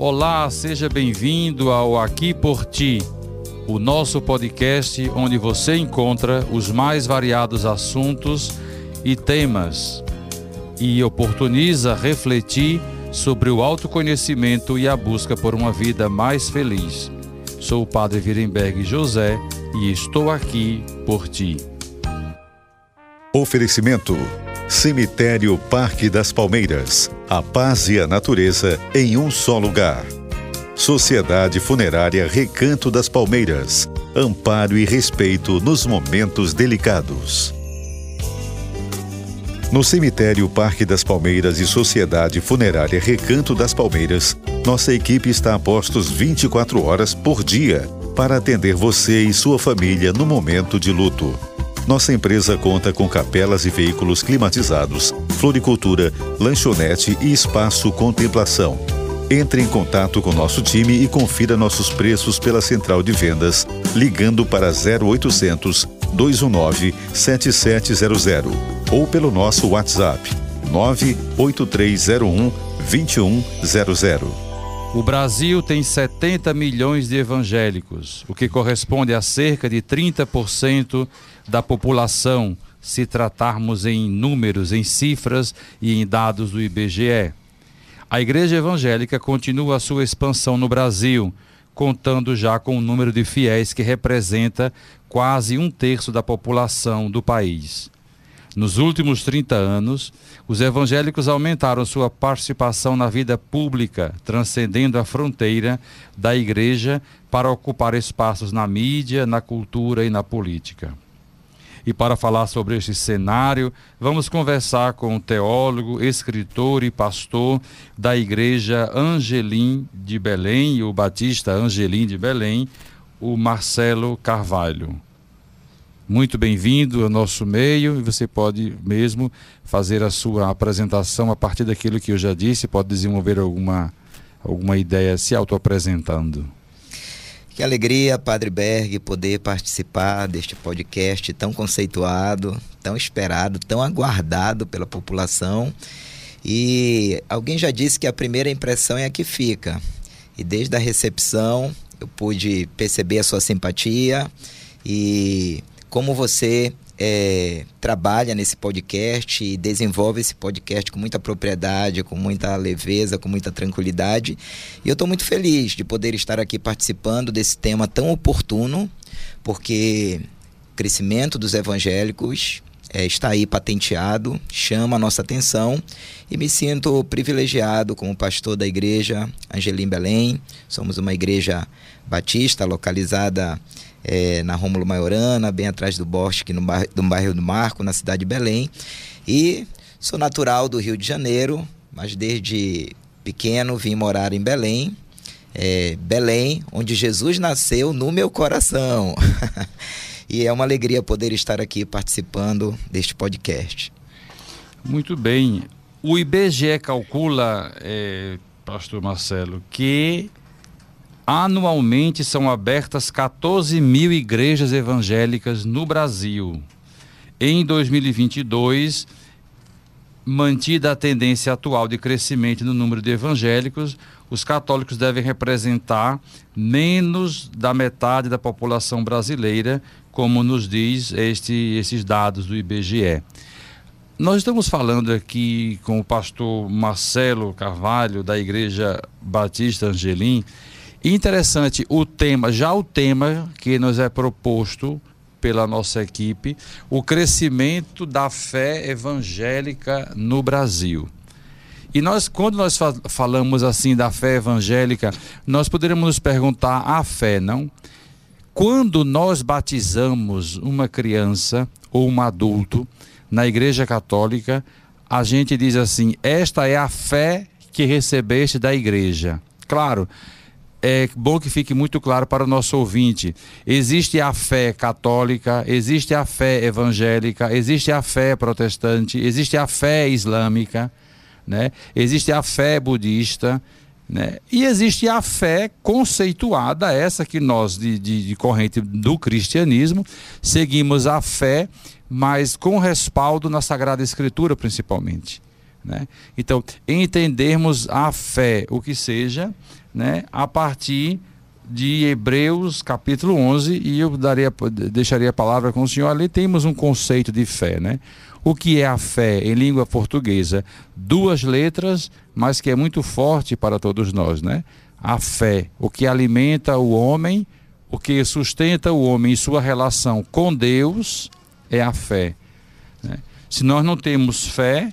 Olá, seja bem-vindo ao Aqui por Ti, o nosso podcast onde você encontra os mais variados assuntos e temas e oportuniza refletir sobre o autoconhecimento e a busca por uma vida mais feliz. Sou o Padre Virenberg José e estou aqui por ti. Oferecimento Cemitério Parque das Palmeiras. A paz e a natureza em um só lugar. Sociedade Funerária Recanto das Palmeiras. Amparo e respeito nos momentos delicados. No Cemitério Parque das Palmeiras e Sociedade Funerária Recanto das Palmeiras, nossa equipe está a postos 24 horas por dia para atender você e sua família no momento de luto. Nossa empresa conta com capelas e veículos climatizados, floricultura, lanchonete e espaço contemplação. Entre em contato com nosso time e confira nossos preços pela central de vendas, ligando para 0800 219 7700 ou pelo nosso WhatsApp 98301 2100. O Brasil tem 70 milhões de evangélicos, o que corresponde a cerca de 30% da população, se tratarmos em números, em cifras e em dados do IBGE. A Igreja Evangélica continua a sua expansão no Brasil, contando já com um número de fiéis que representa quase um terço da população do país. Nos últimos 30 anos, os evangélicos aumentaram sua participação na vida pública, transcendendo a fronteira da igreja para ocupar espaços na mídia, na cultura e na política. E para falar sobre este cenário, vamos conversar com o teólogo, escritor e pastor da Igreja Angelim de Belém, o Batista Angelim de Belém, o Marcelo Carvalho. Muito bem-vindo ao nosso meio e você pode mesmo fazer a sua apresentação a partir daquilo que eu já disse, pode desenvolver alguma, alguma ideia se autoapresentando. Que alegria, Padre Berg, poder participar deste podcast tão conceituado, tão esperado, tão aguardado pela população. E alguém já disse que a primeira impressão é a que fica. E desde a recepção eu pude perceber a sua simpatia e como você é, trabalha nesse podcast e desenvolve esse podcast com muita propriedade, com muita leveza, com muita tranquilidade. E eu estou muito feliz de poder estar aqui participando desse tema tão oportuno, porque o crescimento dos evangélicos é, está aí patenteado, chama a nossa atenção e me sinto privilegiado como pastor da igreja Angelim Belém. Somos uma igreja batista localizada é, na Rômulo Maiorana, bem atrás do Bosque, no, bairro, do Marco, na cidade de Belém. E sou natural do Rio de Janeiro, mas desde pequeno vim morar em Belém. É, Belém, onde Jesus nasceu no meu coração. e é uma alegria poder estar aqui participando deste podcast. Muito bem. O IBGE calcula, é, Pastor Marcelo, que Anualmente são abertas 14 mil igrejas evangélicas no Brasil. Em 2022, mantida a tendência atual de crescimento no número de evangélicos, os católicos devem representar menos da metade da população brasileira, como nos diz este, esses dados do IBGE. Nós estamos falando aqui com o pastor Marcelo Carvalho, da Igreja Batista Angelim, Interessante o tema, já o tema que nos é proposto pela nossa equipe, o crescimento da fé evangélica no Brasil. E nós, quando nós falamos assim da fé evangélica, nós poderíamos nos perguntar a fé, não? Quando nós batizamos uma criança ou um adulto na Igreja Católica, a gente diz assim: esta é a fé que recebeste da igreja. Claro, é bom que fique muito claro para o nosso ouvinte. Existe a fé católica, existe a fé evangélica, existe a fé protestante, existe a fé islâmica, né? existe a fé budista, né? e existe a fé conceituada, essa que nós, de, de, de corrente do cristianismo, seguimos a fé, mas com respaldo na Sagrada Escritura, principalmente. Né? Então, entendermos a fé, o que seja, né, a partir de Hebreus capítulo 11, e eu daria, deixaria a palavra com o senhor. Ali temos um conceito de fé. Né? O que é a fé em língua portuguesa? Duas letras, mas que é muito forte para todos nós. Né? A fé, o que alimenta o homem, o que sustenta o homem em sua relação com Deus, é a fé. Né? Se nós não temos fé,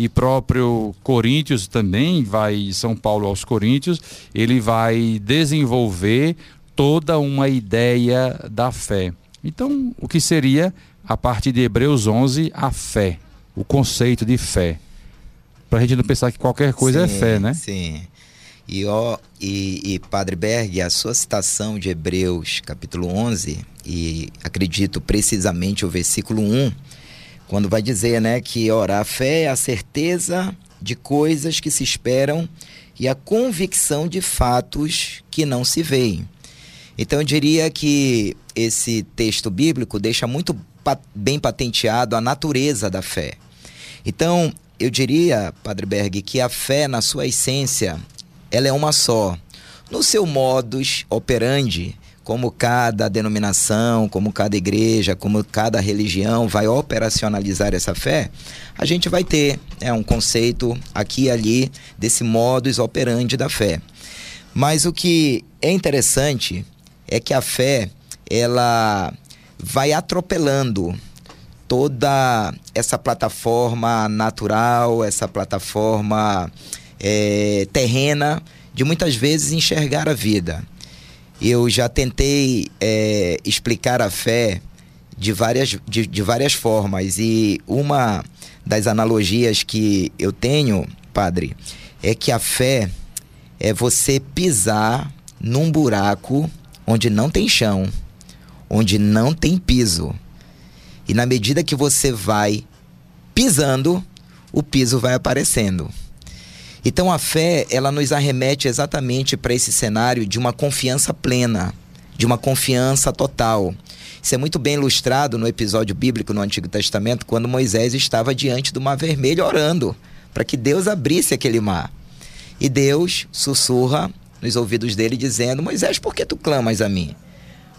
e próprio Coríntios também vai, São Paulo aos Coríntios, ele vai desenvolver toda uma ideia da fé. Então, o que seria, a partir de Hebreus 11, a fé, o conceito de fé? Para a gente não pensar que qualquer coisa é sim, é fé, né? Sim. E, ó, e, e Padre Berg, a sua citação de Hebreus, capítulo 11, e acredito precisamente o versículo 1, quando vai dizer, né, que ora, a fé é a certeza de coisas que se esperam e a convicção de fatos que não se veem. Então eu diria que esse texto bíblico deixa muito bem patenteado a natureza da fé. Então, eu diria, Padre Berg, que a fé na sua essência, ela é uma só. No seu modus operandi, como cada denominação, como cada igreja, como cada religião vai operacionalizar essa fé, a gente vai ter é, um conceito aqui e ali desse modus operandi da fé. Mas o que é interessante é que a fé ela vai atropelando toda essa plataforma natural, essa plataforma é, terrena de muitas vezes enxergar a vida. Eu já tentei é, explicar a fé de várias, de, de várias formas e uma das analogias que eu tenho, padre, é que a fé é você pisar num buraco onde não tem chão, onde não tem piso. E na medida que você vai pisando, o piso vai aparecendo. Então a fé, ela nos arremete exatamente para esse cenário de uma confiança plena, de uma confiança total. Isso é muito bem ilustrado no episódio bíblico no Antigo Testamento, quando Moisés estava diante do Mar Vermelho orando para que Deus abrisse aquele mar. E Deus sussurra nos ouvidos dele dizendo: Moisés, por que tu clamas a mim?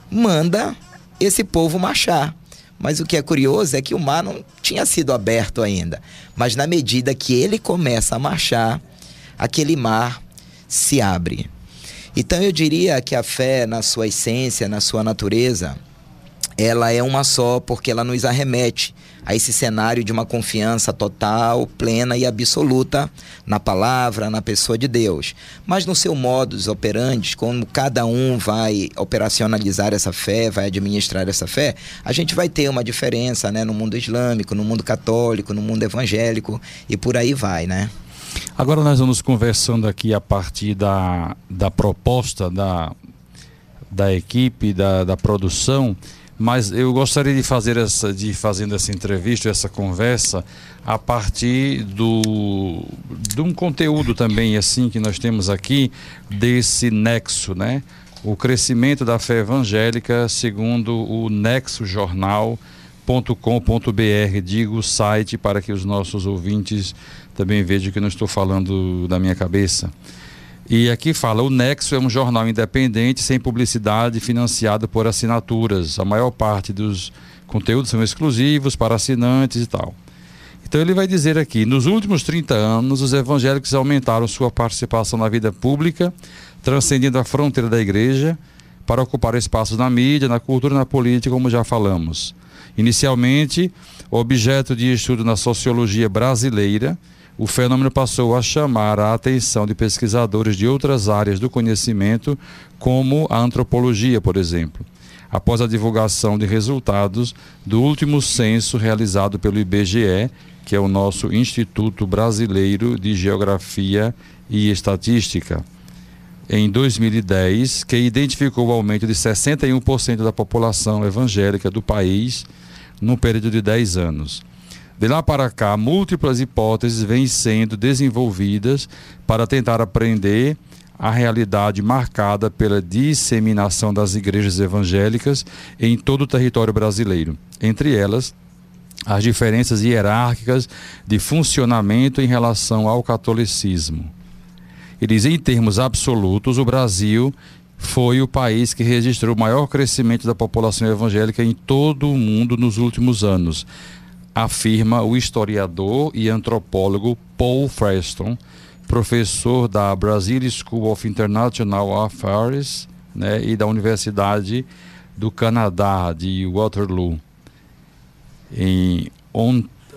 Manda esse povo marchar. Mas o que é curioso é que o mar não tinha sido aberto ainda. Mas na medida que ele começa a marchar, aquele mar se abre. Então eu diria que a fé, na sua essência, na sua natureza, ela é uma só porque ela nos arremete a esse cenário de uma confiança total, plena e absoluta na palavra, na pessoa de Deus. Mas no seu modus operandi, como cada um vai operacionalizar essa fé, vai administrar essa fé, a gente vai ter uma diferença né, no mundo islâmico, no mundo católico, no mundo evangélico e por aí vai, né? Agora nós vamos conversando aqui a partir da, da proposta da, da equipe, da, da produção, mas eu gostaria de fazer essa, de fazendo essa entrevista, essa conversa, a partir do, de um conteúdo também assim que nós temos aqui, desse nexo, né? O crescimento da fé evangélica segundo o Nexo Jornal com.br digo o site para que os nossos ouvintes também vejam que não estou falando da minha cabeça. E aqui fala: o Nexo é um jornal independente, sem publicidade, financiado por assinaturas. A maior parte dos conteúdos são exclusivos para assinantes e tal. Então ele vai dizer aqui: nos últimos 30 anos, os evangélicos aumentaram sua participação na vida pública, transcendendo a fronteira da igreja, para ocupar espaços na mídia, na cultura e na política, como já falamos. Inicialmente, objeto de estudo na sociologia brasileira, o fenômeno passou a chamar a atenção de pesquisadores de outras áreas do conhecimento, como a antropologia, por exemplo. Após a divulgação de resultados do último censo realizado pelo IBGE, que é o nosso Instituto Brasileiro de Geografia e Estatística, em 2010, que identificou o aumento de 61% da população evangélica do país num período de 10 anos. De lá para cá, múltiplas hipóteses vêm sendo desenvolvidas para tentar aprender a realidade marcada pela disseminação das igrejas evangélicas em todo o território brasileiro. Entre elas, as diferenças hierárquicas de funcionamento em relação ao catolicismo. E diz, em termos absolutos, o Brasil foi o país que registrou o maior crescimento da população evangélica em todo o mundo nos últimos anos, afirma o historiador e antropólogo Paul Freston, professor da Brazil School of International Affairs né, e da Universidade do Canadá, de Waterloo, em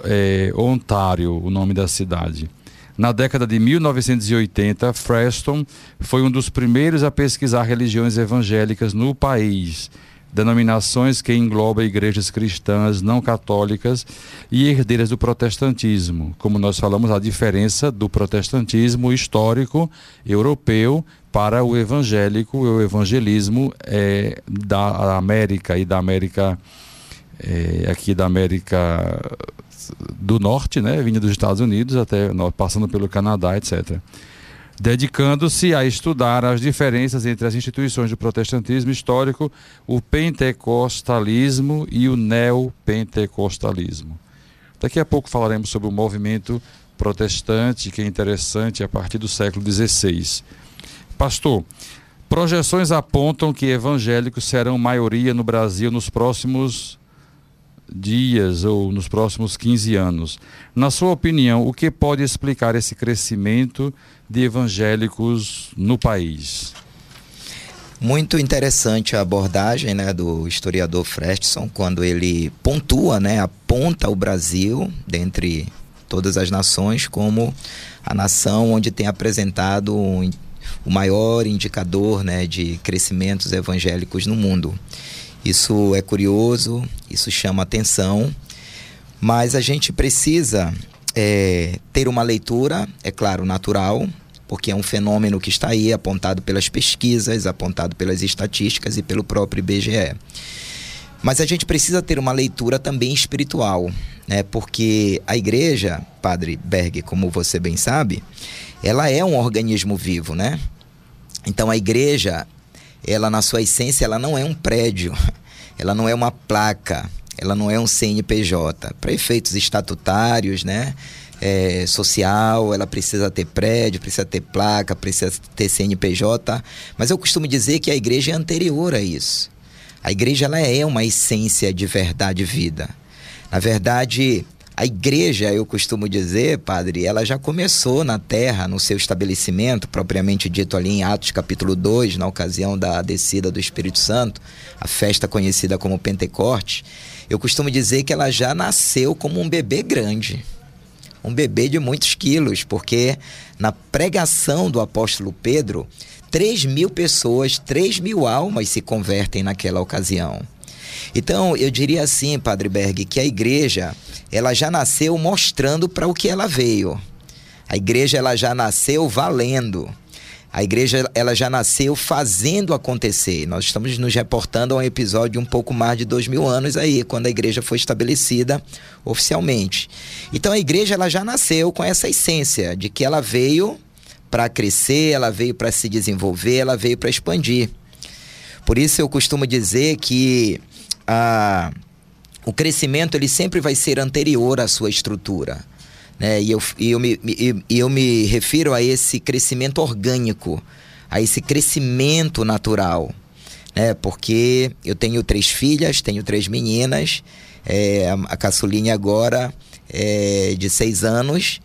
é, Ontário, o nome da cidade. Na década de 1980, Freston foi um dos primeiros a pesquisar religiões evangélicas no país, denominações que englobam igrejas cristãs não católicas e herdeiras do protestantismo. Como nós falamos, a diferença do protestantismo histórico europeu para o evangélico, o evangelismo é, da América e da América é, aqui da América do Norte, né, dos Estados Unidos até passando pelo Canadá, etc. Dedicando-se a estudar as diferenças entre as instituições do protestantismo histórico, o pentecostalismo e o neopentecostalismo. Daqui a pouco falaremos sobre o movimento protestante, que é interessante a partir do século XVI. Pastor, projeções apontam que evangélicos serão maioria no Brasil nos próximos dias ou nos próximos 15 anos. Na sua opinião, o que pode explicar esse crescimento de evangélicos no país? Muito interessante a abordagem né, do historiador Freston, quando ele pontua, né, aponta o Brasil, dentre todas as nações, como a nação onde tem apresentado um, o maior indicador né, de crescimentos evangélicos no mundo. Isso é curioso, isso chama atenção, mas a gente precisa é, ter uma leitura, é claro, natural, porque é um fenômeno que está aí apontado pelas pesquisas, apontado pelas estatísticas e pelo próprio IBGE. Mas a gente precisa ter uma leitura também espiritual, né? Porque a igreja, Padre Berg, como você bem sabe, ela é um organismo vivo, né? Então a igreja, ela na sua essência, ela não é um prédio, ela não é uma placa, ela não é um CNPJ. Para efeitos estatutários, né? É, social, ela precisa ter prédio, precisa ter placa, precisa ter CNPJ, mas eu costumo dizer que a igreja é anterior a isso. A igreja ela é uma essência de verdade e vida. Na verdade, a igreja, eu costumo dizer, padre, ela já começou na terra, no seu estabelecimento, propriamente dito ali em Atos capítulo 2, na ocasião da descida do Espírito Santo, a festa conhecida como Pentecoste. Eu costumo dizer que ela já nasceu como um bebê grande. Um bebê de muitos quilos, porque na pregação do apóstolo Pedro, 3 mil pessoas, 3 mil almas se convertem naquela ocasião. Então, eu diria assim, Padre Berg, que a igreja, ela já nasceu mostrando para o que ela veio. A igreja, ela já nasceu valendo. A igreja ela já nasceu fazendo acontecer. Nós estamos nos reportando a um episódio de um pouco mais de dois mil anos aí, quando a igreja foi estabelecida oficialmente. Então a igreja ela já nasceu com essa essência de que ela veio para crescer, ela veio para se desenvolver, ela veio para expandir. Por isso eu costumo dizer que a, o crescimento ele sempre vai ser anterior à sua estrutura. Né? E, eu, e eu, me, e, eu me refiro a esse crescimento orgânico, a esse crescimento natural. Né? Porque eu tenho três filhas, tenho três meninas, é, a caçulinha agora é de seis anos,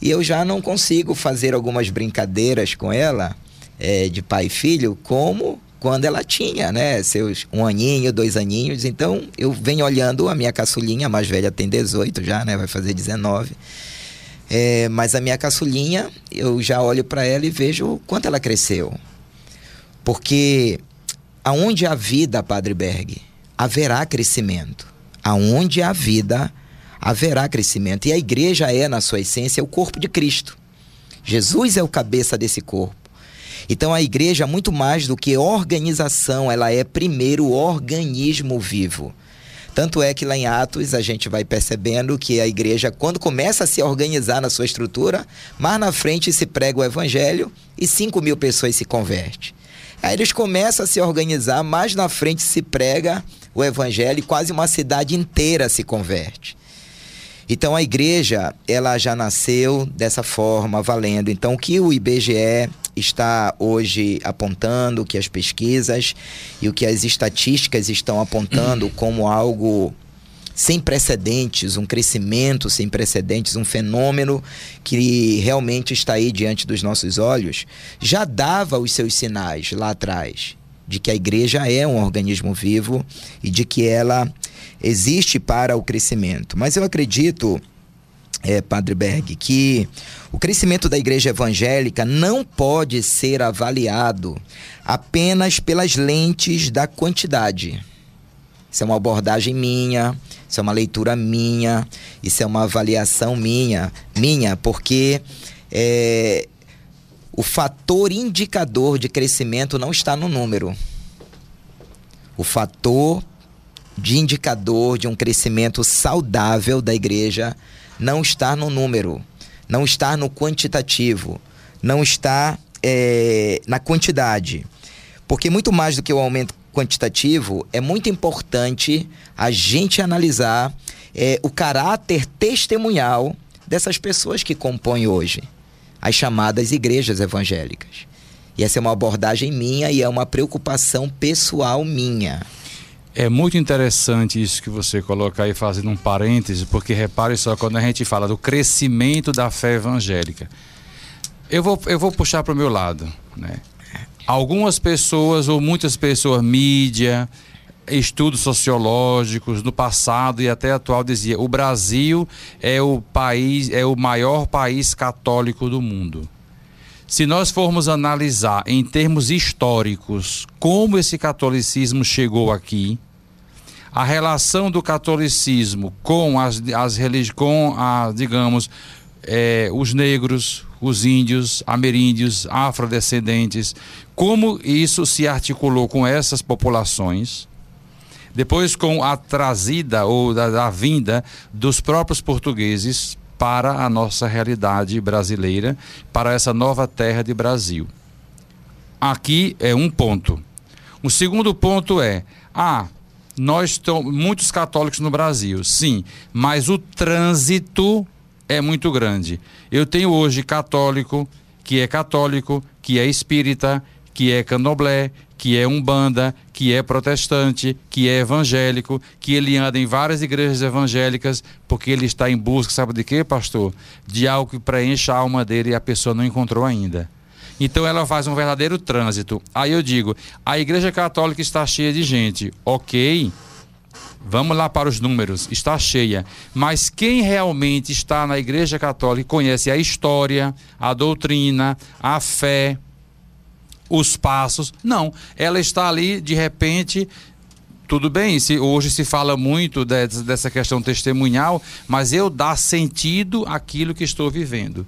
e eu já não consigo fazer algumas brincadeiras com ela, é, de pai e filho, como quando ela tinha, né, seus um aninho, dois aninhos. Então, eu venho olhando a minha caçulinha, a mais velha tem 18 já, né, vai fazer 19. É, mas a minha caçulinha, eu já olho para ela e vejo quanto ela cresceu. Porque aonde há vida, Padre Berg, haverá crescimento. Aonde há vida, haverá crescimento. E a igreja é, na sua essência, o corpo de Cristo. Jesus é o cabeça desse corpo. Então a igreja, muito mais do que organização, ela é primeiro organismo vivo. Tanto é que lá em Atos a gente vai percebendo que a igreja, quando começa a se organizar na sua estrutura, mais na frente se prega o evangelho e 5 mil pessoas se convertem. Aí eles começam a se organizar, mais na frente se prega o evangelho e quase uma cidade inteira se converte. Então a igreja, ela já nasceu dessa forma, valendo. Então o que o IBGE está hoje apontando, o que as pesquisas e o que as estatísticas estão apontando como algo sem precedentes, um crescimento sem precedentes, um fenômeno que realmente está aí diante dos nossos olhos, já dava os seus sinais lá atrás de que a igreja é um organismo vivo e de que ela existe para o crescimento. Mas eu acredito, é, Padre Berg, que o crescimento da igreja evangélica não pode ser avaliado apenas pelas lentes da quantidade. Isso é uma abordagem minha, isso é uma leitura minha, isso é uma avaliação minha, minha, porque é, o fator indicador de crescimento não está no número. O fator de indicador de um crescimento saudável da igreja não está no número, não está no quantitativo, não está é, na quantidade. Porque muito mais do que o aumento quantitativo, é muito importante a gente analisar é, o caráter testemunhal dessas pessoas que compõem hoje as chamadas igrejas evangélicas. E essa é uma abordagem minha e é uma preocupação pessoal minha. É muito interessante isso que você coloca aí, fazendo um parêntese, porque repare só, quando a gente fala do crescimento da fé evangélica, eu vou, eu vou puxar para o meu lado. Né? Algumas pessoas, ou muitas pessoas, mídia, estudos sociológicos no passado e até atual dizia o Brasil é o país é o maior país católico do mundo. Se nós formos analisar em termos históricos como esse catolicismo chegou aqui, a relação do catolicismo com as, as com a, digamos, é, os negros, os índios, ameríndios, afrodescendentes, como isso se articulou com essas populações, depois com a trazida ou da, da vinda dos próprios portugueses para a nossa realidade brasileira, para essa nova terra de Brasil. Aqui é um ponto. O segundo ponto é: ah, nós estamos muitos católicos no Brasil, sim, mas o trânsito é muito grande. Eu tenho hoje católico que é católico, que é espírita, que é candomblé, que é umbanda, que é protestante, que é evangélico, que ele anda em várias igrejas evangélicas, porque ele está em busca, sabe de quê, pastor? De algo que preencha a alma dele e a pessoa não encontrou ainda. Então ela faz um verdadeiro trânsito. Aí eu digo, a igreja católica está cheia de gente. Ok, Vamos lá para os números, está cheia. Mas quem realmente está na Igreja Católica conhece a história, a doutrina, a fé, os passos. Não, ela está ali de repente tudo bem, se, hoje se fala muito de, dessa questão testemunhal, mas eu dar sentido àquilo que estou vivendo.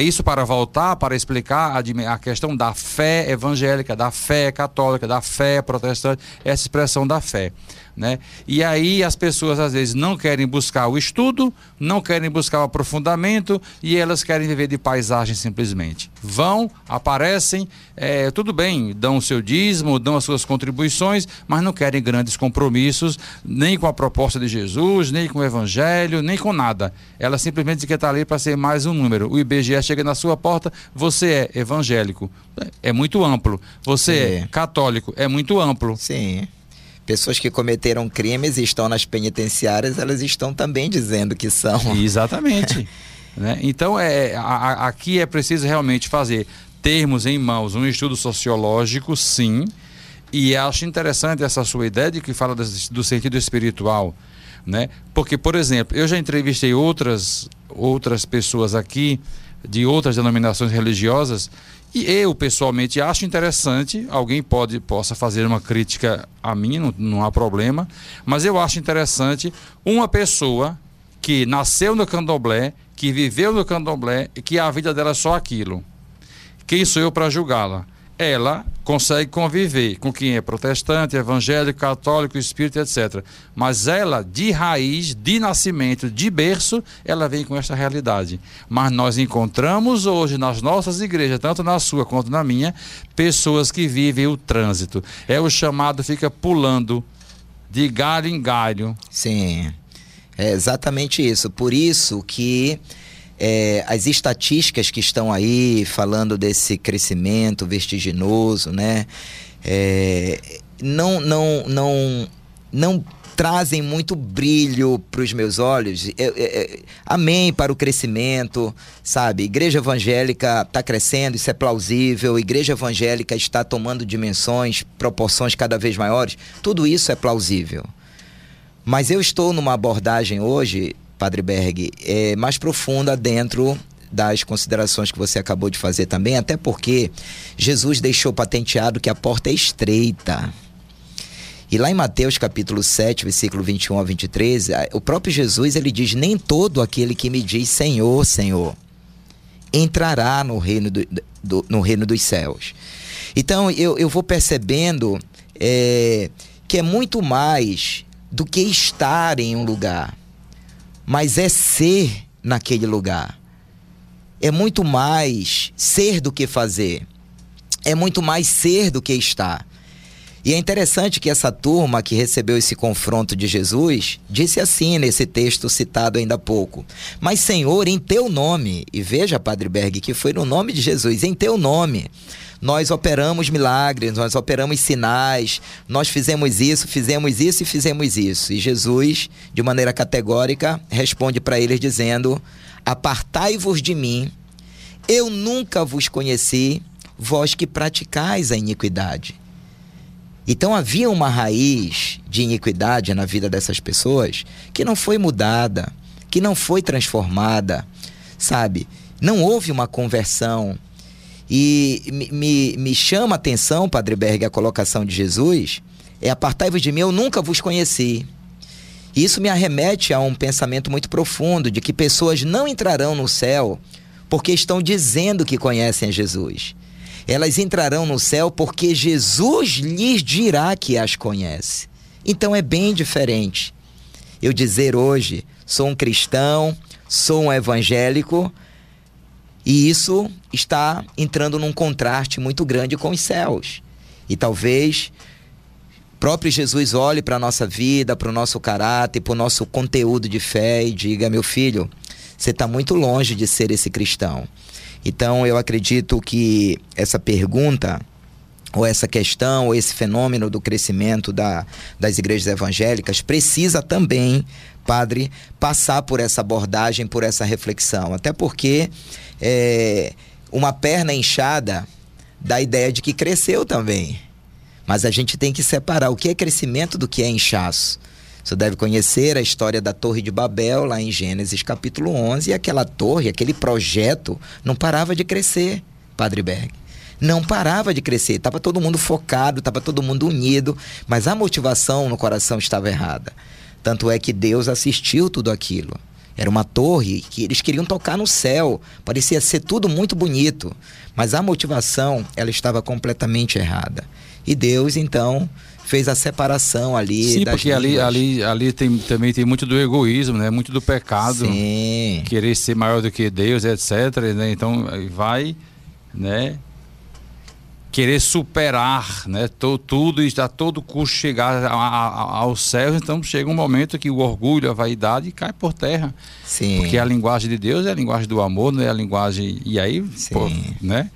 Isso para voltar, para explicar a, a questão da fé evangélica, da fé católica, da fé protestante, essa expressão da fé. Né? E aí as pessoas às vezes não querem buscar o estudo, não querem buscar o aprofundamento e elas querem viver de paisagem simplesmente. Vão, aparecem, é, tudo bem, dão o seu dízimo, dão as suas contribuições, mas não querem grandes compromissos, nem com a proposta de Jesus, nem com o Evangelho, nem com nada. Ela simplesmente quer estar ali para ser mais um número. O IBGE chega na sua porta, você é evangélico. É muito amplo. Você Sim. é católico, é muito amplo. Sim pessoas que cometeram crimes e estão nas penitenciárias, elas estão também dizendo que são. Exatamente. né? Então, é, a, aqui é preciso realmente fazer, termos em mãos um estudo sociológico, sim, e acho interessante essa sua ideia de que fala do, do sentido espiritual. Né? Porque, por exemplo, eu já entrevistei outras, outras pessoas aqui de outras denominações religiosas e eu, pessoalmente, acho interessante, alguém pode possa fazer uma crítica a mim, não, não há problema, mas eu acho interessante uma pessoa que nasceu no candomblé, que viveu no candomblé e que a vida dela é só aquilo. Quem sou eu para julgá-la? Ela consegue conviver com quem é protestante, evangélico, católico, espírita, etc. Mas ela, de raiz, de nascimento, de berço, ela vem com esta realidade. Mas nós encontramos hoje nas nossas igrejas, tanto na sua quanto na minha, pessoas que vivem o trânsito. É o chamado, fica pulando de galho em galho. Sim. É exatamente isso. Por isso que é, as estatísticas que estão aí falando desse crescimento vertiginoso, né? É, não, não, não, não trazem muito brilho para os meus olhos. Eu, eu, eu, amém para o crescimento, sabe? Igreja evangélica está crescendo, isso é plausível. Igreja evangélica está tomando dimensões, proporções cada vez maiores. Tudo isso é plausível. Mas eu estou numa abordagem hoje, Padre Berg, é, mais profunda dentro das considerações que você acabou de fazer também, até porque Jesus deixou patenteado que a porta é estreita. E lá em Mateus capítulo 7, versículo 21 a 23, o próprio Jesus ele diz: Nem todo aquele que me diz Senhor, Senhor, entrará no reino, do, do no reino dos céus. Então eu, eu vou percebendo é, que é muito mais do que estar em um lugar, mas é ser naquele lugar. É muito mais ser do que fazer. É muito mais ser do que estar. E é interessante que essa turma que recebeu esse confronto de Jesus disse assim nesse texto citado ainda há pouco: Mas, Senhor, em teu nome, e veja, Padre Berg, que foi no nome de Jesus, em teu nome, nós operamos milagres, nós operamos sinais, nós fizemos isso, fizemos isso e fizemos isso. E Jesus, de maneira categórica, responde para eles dizendo: Apartai-vos de mim, eu nunca vos conheci, vós que praticais a iniquidade. Então havia uma raiz de iniquidade na vida dessas pessoas que não foi mudada, que não foi transformada, sabe? Não houve uma conversão. E me, me chama a atenção, Padre Berg, a colocação de Jesus: é apartai-vos de mim, eu nunca vos conheci. Isso me arremete a um pensamento muito profundo de que pessoas não entrarão no céu porque estão dizendo que conhecem Jesus elas entrarão no céu porque Jesus lhes dirá que as conhece. Então é bem diferente. Eu dizer hoje, sou um cristão, sou um evangélico, e isso está entrando num contraste muito grande com os céus. E talvez próprio Jesus olhe para a nossa vida, para o nosso caráter, para o nosso conteúdo de fé e diga: meu filho, você está muito longe de ser esse cristão. Então eu acredito que essa pergunta ou essa questão, ou esse fenômeno do crescimento da, das igrejas evangélicas precisa também, padre, passar por essa abordagem, por essa reflexão. Até porque é, uma perna inchada dá a ideia de que cresceu também. Mas a gente tem que separar o que é crescimento do que é inchaço. Você deve conhecer a história da Torre de Babel, lá em Gênesis capítulo 11, e aquela torre, aquele projeto, não parava de crescer, Padre Berg. Não parava de crescer, estava todo mundo focado, estava todo mundo unido, mas a motivação no coração estava errada. Tanto é que Deus assistiu tudo aquilo. Era uma torre que eles queriam tocar no céu, parecia ser tudo muito bonito, mas a motivação ela estava completamente errada. E Deus então fez a separação ali. Sim, porque ali, ali, ali tem, também tem muito do egoísmo, né? Muito do pecado. Sim. Querer ser maior do que Deus, etc. Né? Então vai, né? Querer superar, né? Todo, tudo e a todo custo chegar a, a, aos céus. Então chega um momento que o orgulho, a vaidade cai por terra. Sim. Porque a linguagem de Deus é a linguagem do amor, não é a linguagem. E aí, pô, né?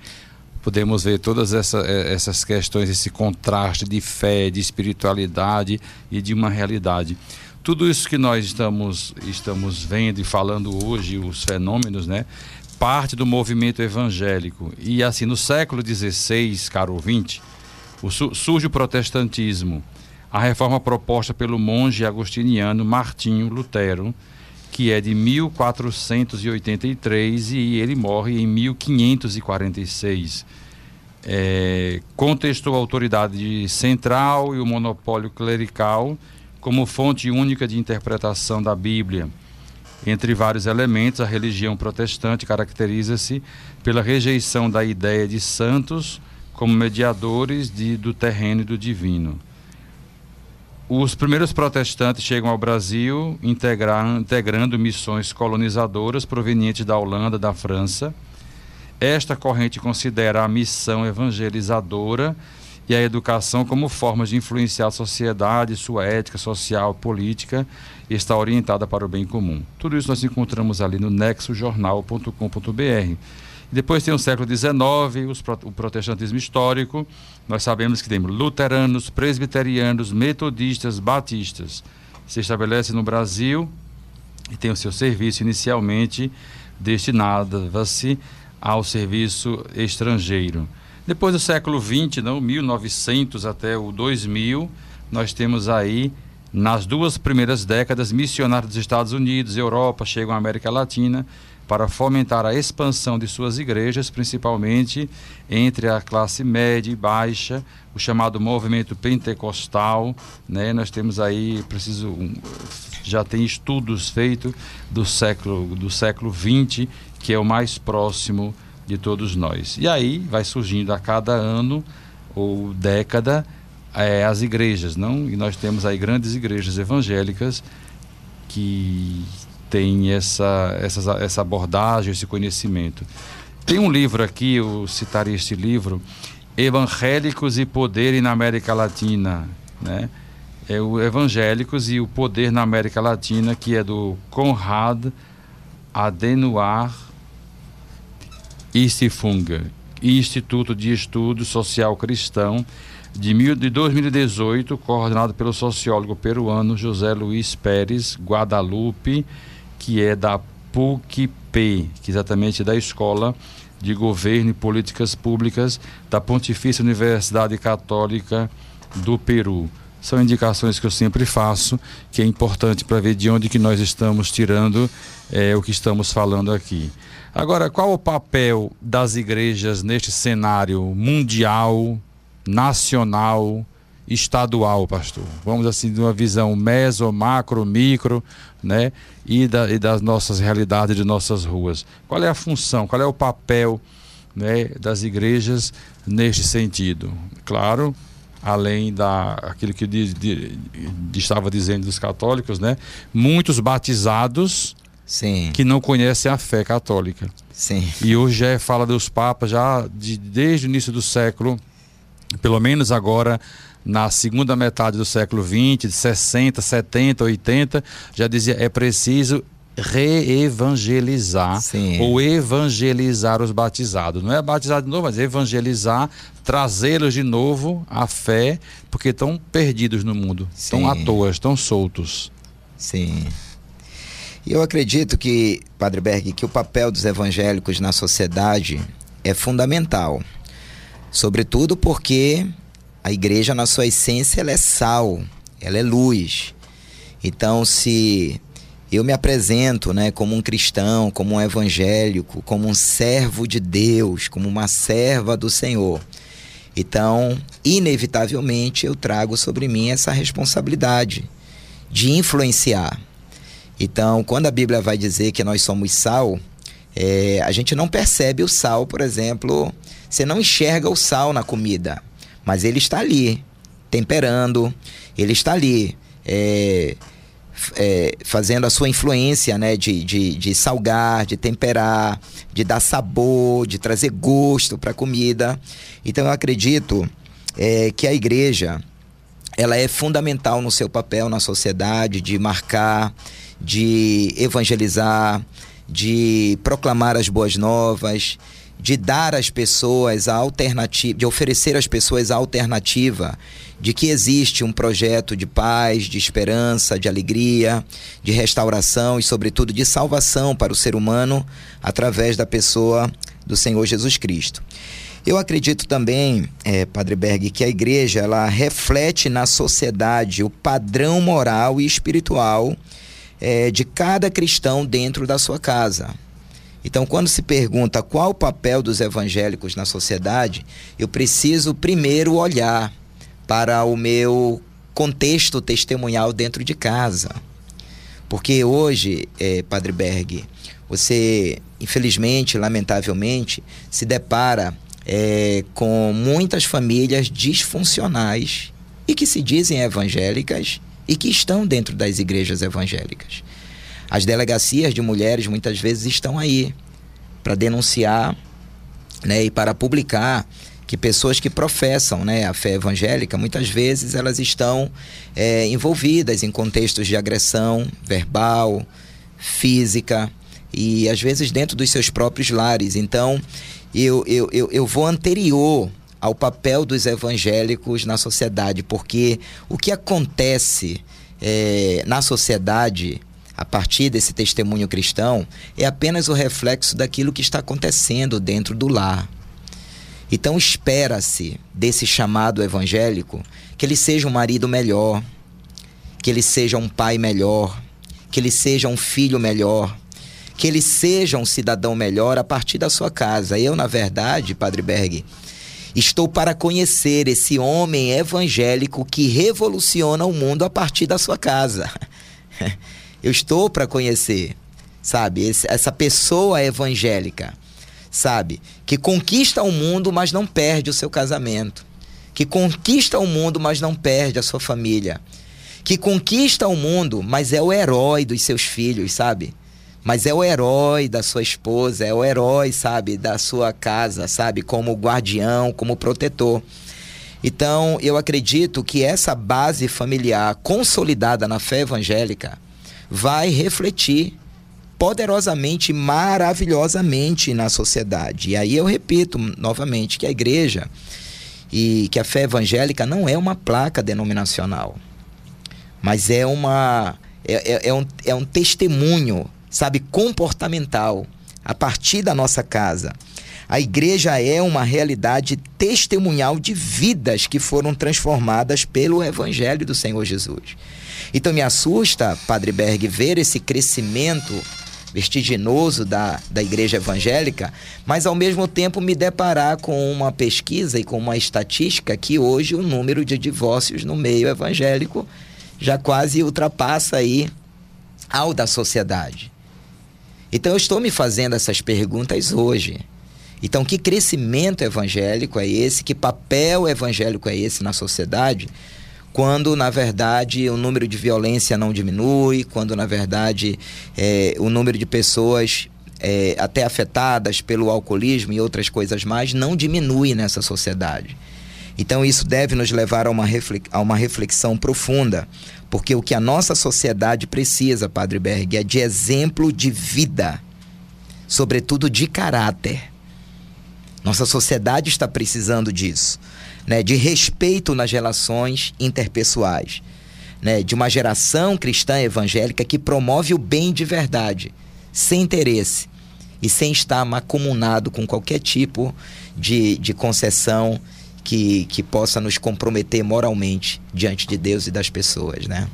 podemos ver todas essa, eh, essas questões, esse contraste de fé, de espiritualidade e de uma realidade. Tudo isso que nós estamos, estamos vendo e falando hoje, os fenômenos, né? Parte do movimento evangélico. E assim, no século XVI, caro ouvinte, surge o protestantismo. A reforma proposta pelo monge agostiniano Martinho Lutero, que é de 1483 e ele morre em 1546. É, contestou a autoridade central e o monopólio clerical como fonte única de interpretação da Bíblia. Entre vários elementos, a religião protestante caracteriza-se pela rejeição da ideia de santos como mediadores de, do terreno e do divino. Os primeiros protestantes chegam ao Brasil integrando missões colonizadoras provenientes da Holanda, da França. Esta corrente considera a missão evangelizadora e a educação como formas de influenciar a sociedade, sua ética social, política, e está orientada para o bem comum. Tudo isso nós encontramos ali no nexojornal.com.br. Depois tem o século XIX, os, o protestantismo histórico. Nós sabemos que temos luteranos, presbiterianos, metodistas, batistas. Se estabelece no Brasil e tem o seu serviço inicialmente destinado-se ao serviço estrangeiro. Depois do século XX, não, 1900 até o 2000, nós temos aí nas duas primeiras décadas missionários dos Estados Unidos, Europa, chegam à América Latina para fomentar a expansão de suas igrejas, principalmente entre a classe média e baixa, o chamado movimento pentecostal, né? Nós temos aí, preciso já tem estudos feitos do século do século 20, que é o mais próximo de todos nós. E aí vai surgindo a cada ano ou década é, as igrejas, não? E nós temos aí grandes igrejas evangélicas que têm essa, essa, essa abordagem, esse conhecimento. Tem um livro aqui, eu citaria este livro, Evangélicos e Poder na América Latina, né? É o Evangélicos e o Poder na América Latina, que é do Conrad Adenuar Istifunga, Instituto de Estudo Social Cristão, de, mil, de 2018, coordenado pelo sociólogo peruano José Luiz Pérez Guadalupe, que é da PUC-P, que é exatamente da Escola de Governo e Políticas Públicas da Pontifícia Universidade Católica do Peru. São indicações que eu sempre faço, que é importante para ver de onde que nós estamos tirando é, o que estamos falando aqui. Agora, qual o papel das igrejas neste cenário mundial, nacional, estadual, pastor? Vamos assim, de uma visão meso, macro, micro, né? E, da, e das nossas realidades de nossas ruas. Qual é a função, qual é o papel né, das igrejas neste sentido? Claro, além da que de, de, de, estava dizendo dos católicos, né? Muitos batizados Sim. que não conhecem a fé católica. Sim. E hoje já é fala dos papas já de, desde o início do século, pelo menos agora na segunda metade do século XX, de 60, 70, 80, já dizia é preciso reevangelizar ou evangelizar os batizados. Não é batizar de novo, mas evangelizar, trazê-los de novo à fé, porque estão perdidos no mundo, estão à toa, estão soltos. Sim. E eu acredito que, Padre Berg, que o papel dos evangélicos na sociedade é fundamental. Sobretudo porque a igreja, na sua essência, ela é sal, ela é luz. Então, se eu me apresento né, como um cristão, como um evangélico, como um servo de Deus, como uma serva do Senhor, então, inevitavelmente, eu trago sobre mim essa responsabilidade de influenciar então, quando a Bíblia vai dizer que nós somos sal, é, a gente não percebe o sal, por exemplo, você não enxerga o sal na comida, mas ele está ali, temperando, ele está ali, é, é, fazendo a sua influência né, de, de, de salgar, de temperar, de dar sabor, de trazer gosto para a comida. Então, eu acredito é, que a igreja ela é fundamental no seu papel na sociedade de marcar de evangelizar, de proclamar as boas novas, de dar às pessoas a alternativa, de oferecer às pessoas a alternativa de que existe um projeto de paz, de esperança, de alegria, de restauração e, sobretudo, de salvação para o ser humano através da pessoa do Senhor Jesus Cristo. Eu acredito também, é, Padre Berg, que a igreja ela reflete na sociedade o padrão moral e espiritual é, de cada cristão dentro da sua casa. Então, quando se pergunta qual o papel dos evangélicos na sociedade, eu preciso primeiro olhar para o meu contexto testemunhal dentro de casa. Porque hoje, é, Padre Berg, você, infelizmente, lamentavelmente, se depara é, com muitas famílias disfuncionais e que se dizem evangélicas e que estão dentro das igrejas evangélicas. As delegacias de mulheres muitas vezes estão aí para denunciar né, e para publicar que pessoas que professam né, a fé evangélica, muitas vezes elas estão é, envolvidas em contextos de agressão verbal, física e às vezes dentro dos seus próprios lares. Então, eu, eu, eu, eu vou anterior ao papel dos evangélicos na sociedade, porque o que acontece é, na sociedade a partir desse testemunho cristão é apenas o reflexo daquilo que está acontecendo dentro do lar. Então espera-se desse chamado evangélico que ele seja um marido melhor, que ele seja um pai melhor, que ele seja um filho melhor, que ele seja um cidadão melhor a partir da sua casa. Eu, na verdade, Padre Berg, estou para conhecer esse homem evangélico que revoluciona o mundo a partir da sua casa. Eu estou para conhecer, sabe, essa pessoa evangélica sabe? Que conquista o mundo, mas não perde o seu casamento. Que conquista o mundo, mas não perde a sua família. Que conquista o mundo, mas é o herói dos seus filhos, sabe? Mas é o herói da sua esposa, é o herói, sabe, da sua casa, sabe? Como guardião, como protetor. Então, eu acredito que essa base familiar consolidada na fé evangélica vai refletir poderosamente, maravilhosamente na sociedade. E aí eu repito novamente que a igreja e que a fé evangélica não é uma placa denominacional, mas é uma é, é, é um, é um testemunho, sabe, comportamental a partir da nossa casa. A igreja é uma realidade testemunhal de vidas que foram transformadas pelo evangelho do Senhor Jesus. Então me assusta, Padre Berg, ver esse crescimento vertiginoso da, da igreja evangélica, mas ao mesmo tempo me deparar com uma pesquisa e com uma estatística que hoje o número de divórcios no meio evangélico já quase ultrapassa aí ao da sociedade. Então eu estou me fazendo essas perguntas hoje. Então, que crescimento evangélico é esse? Que papel evangélico é esse na sociedade? quando na verdade o número de violência não diminui, quando na verdade é, o número de pessoas é, até afetadas pelo alcoolismo e outras coisas mais não diminui nessa sociedade. Então isso deve nos levar a uma, a uma reflexão profunda, porque o que a nossa sociedade precisa, Padre Berg, é de exemplo de vida, sobretudo de caráter. Nossa sociedade está precisando disso né, de respeito nas relações interpessoais, né, de uma geração cristã evangélica que promove o bem de verdade, sem interesse e sem estar macumunado com qualquer tipo de, de concessão que, que possa nos comprometer moralmente diante de Deus e das pessoas, né?